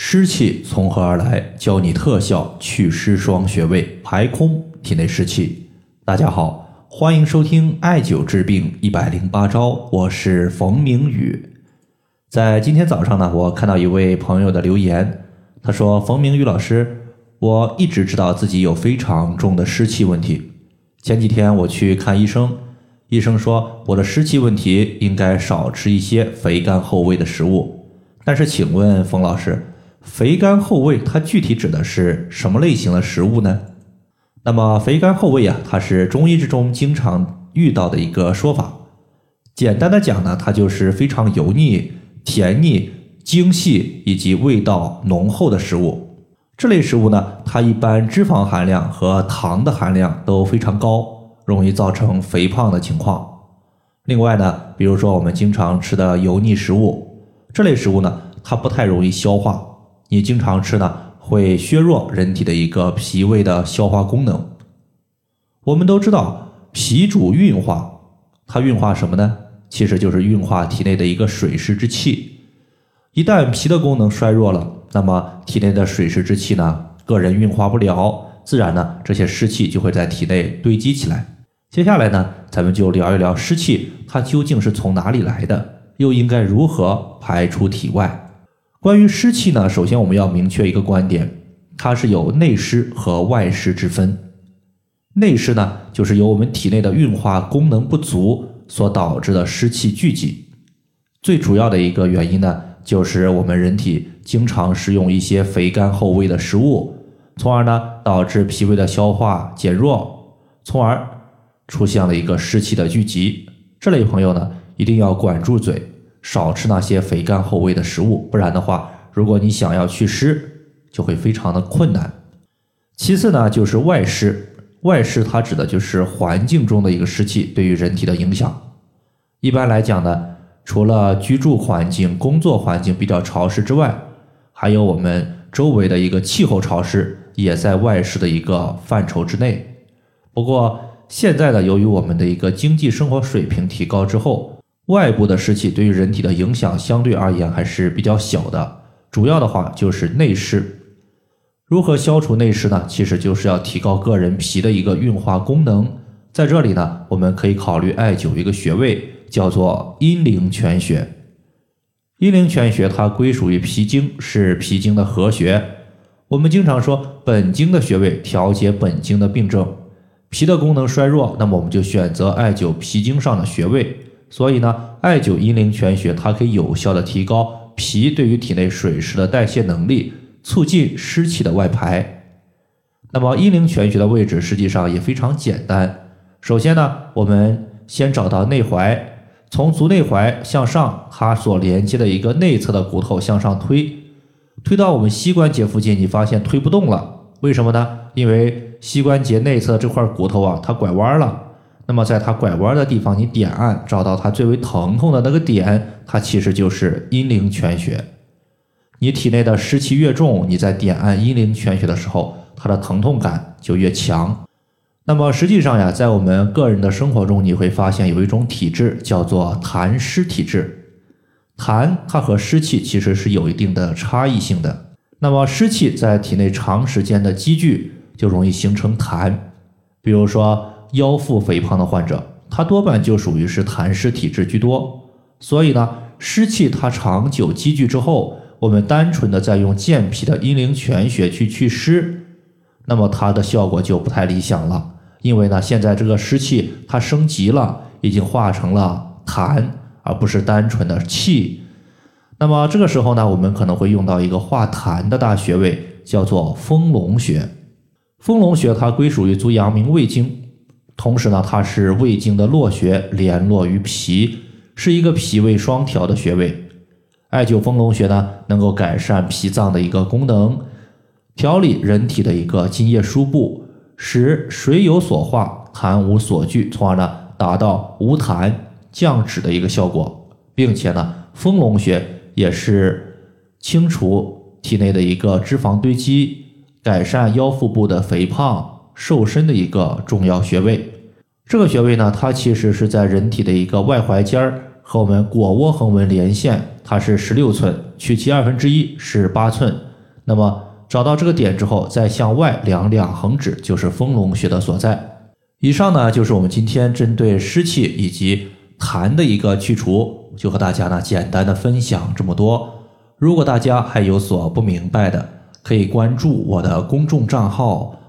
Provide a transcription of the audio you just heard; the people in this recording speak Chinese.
湿气从何而来？教你特效祛湿双穴位，排空体内湿气。大家好，欢迎收听艾灸治病一百零八招，我是冯明宇。在今天早上呢，我看到一位朋友的留言，他说：“冯明宇老师，我一直知道自己有非常重的湿气问题。前几天我去看医生，医生说我的湿气问题应该少吃一些肥甘厚味的食物。但是，请问冯老师？”肥甘厚味，它具体指的是什么类型的食物呢？那么肥甘厚味啊，它是中医之中经常遇到的一个说法。简单的讲呢，它就是非常油腻、甜腻、精细以及味道浓厚的食物。这类食物呢，它一般脂肪含量和糖的含量都非常高，容易造成肥胖的情况。另外呢，比如说我们经常吃的油腻食物，这类食物呢，它不太容易消化。你经常吃呢，会削弱人体的一个脾胃的消化功能。我们都知道，脾主运化，它运化什么呢？其实就是运化体内的一个水湿之气。一旦脾的功能衰弱了，那么体内的水湿之气呢，个人运化不了，自然呢，这些湿气就会在体内堆积起来。接下来呢，咱们就聊一聊湿气它究竟是从哪里来的，又应该如何排出体外。关于湿气呢，首先我们要明确一个观点，它是有内湿和外湿之分。内湿呢，就是由我们体内的运化功能不足所导致的湿气聚集。最主要的一个原因呢，就是我们人体经常食用一些肥甘厚味的食物，从而呢导致脾胃的消化减弱，从而出现了一个湿气的聚集。这类朋友呢，一定要管住嘴。少吃那些肥甘厚味的食物，不然的话，如果你想要祛湿，就会非常的困难。其次呢，就是外湿，外湿它指的就是环境中的一个湿气对于人体的影响。一般来讲呢，除了居住环境、工作环境比较潮湿之外，还有我们周围的一个气候潮湿，也在外湿的一个范畴之内。不过现在呢，由于我们的一个经济生活水平提高之后，外部的湿气对于人体的影响相对而言还是比较小的，主要的话就是内湿。如何消除内湿呢？其实就是要提高个人脾的一个运化功能。在这里呢，我们可以考虑艾灸一个穴位，叫做阴陵泉穴。阴陵泉穴它归属于脾经，是脾经的合穴。我们经常说本经的穴位调节本经的病症，脾的功能衰弱，那么我们就选择艾灸脾经上的穴位。所以呢，艾灸阴陵泉穴，它可以有效的提高脾对于体内水湿的代谢能力，促进湿气的外排。那么阴陵泉穴的位置实际上也非常简单。首先呢，我们先找到内踝，从足内踝向上，它所连接的一个内侧的骨头向上推，推到我们膝关节附近，你发现推不动了，为什么呢？因为膝关节内侧这块骨头啊，它拐弯了。那么，在它拐弯的地方，你点按，找到它最为疼痛的那个点，它其实就是阴陵泉穴。你体内的湿气越重，你在点按阴陵泉穴的时候，它的疼痛感就越强。那么，实际上呀，在我们个人的生活中，你会发现有一种体质叫做痰湿体质。痰它和湿气其实是有一定的差异性的。那么，湿气在体内长时间的积聚，就容易形成痰。比如说。腰腹肥胖的患者，他多半就属于是痰湿体质居多，所以呢，湿气它长久积聚之后，我们单纯的再用健脾的阴陵泉穴去祛湿，那么它的效果就不太理想了，因为呢，现在这个湿气它升级了，已经化成了痰，而不是单纯的气。那么这个时候呢，我们可能会用到一个化痰的大穴位，叫做丰隆穴。丰隆穴它归属于足阳明胃经。同时呢，它是胃经的络穴，联络于脾，是一个脾胃双调的穴位。艾灸丰隆穴呢，能够改善脾脏的一个功能，调理人体的一个津液输布，使水有所化，痰无所聚，从而呢，达到无痰降脂的一个效果，并且呢，丰隆穴也是清除体内的一个脂肪堆积，改善腰腹部的肥胖。瘦身的一个重要穴位，这个穴位呢，它其实是在人体的一个外踝尖儿和我们腘窝横纹连线，它是十六寸，取其二分之一是八寸，那么找到这个点之后，再向外量两横指，就是丰隆穴的所在。以上呢就是我们今天针对湿气以及痰的一个去除，就和大家呢简单的分享这么多。如果大家还有所不明白的，可以关注我的公众账号“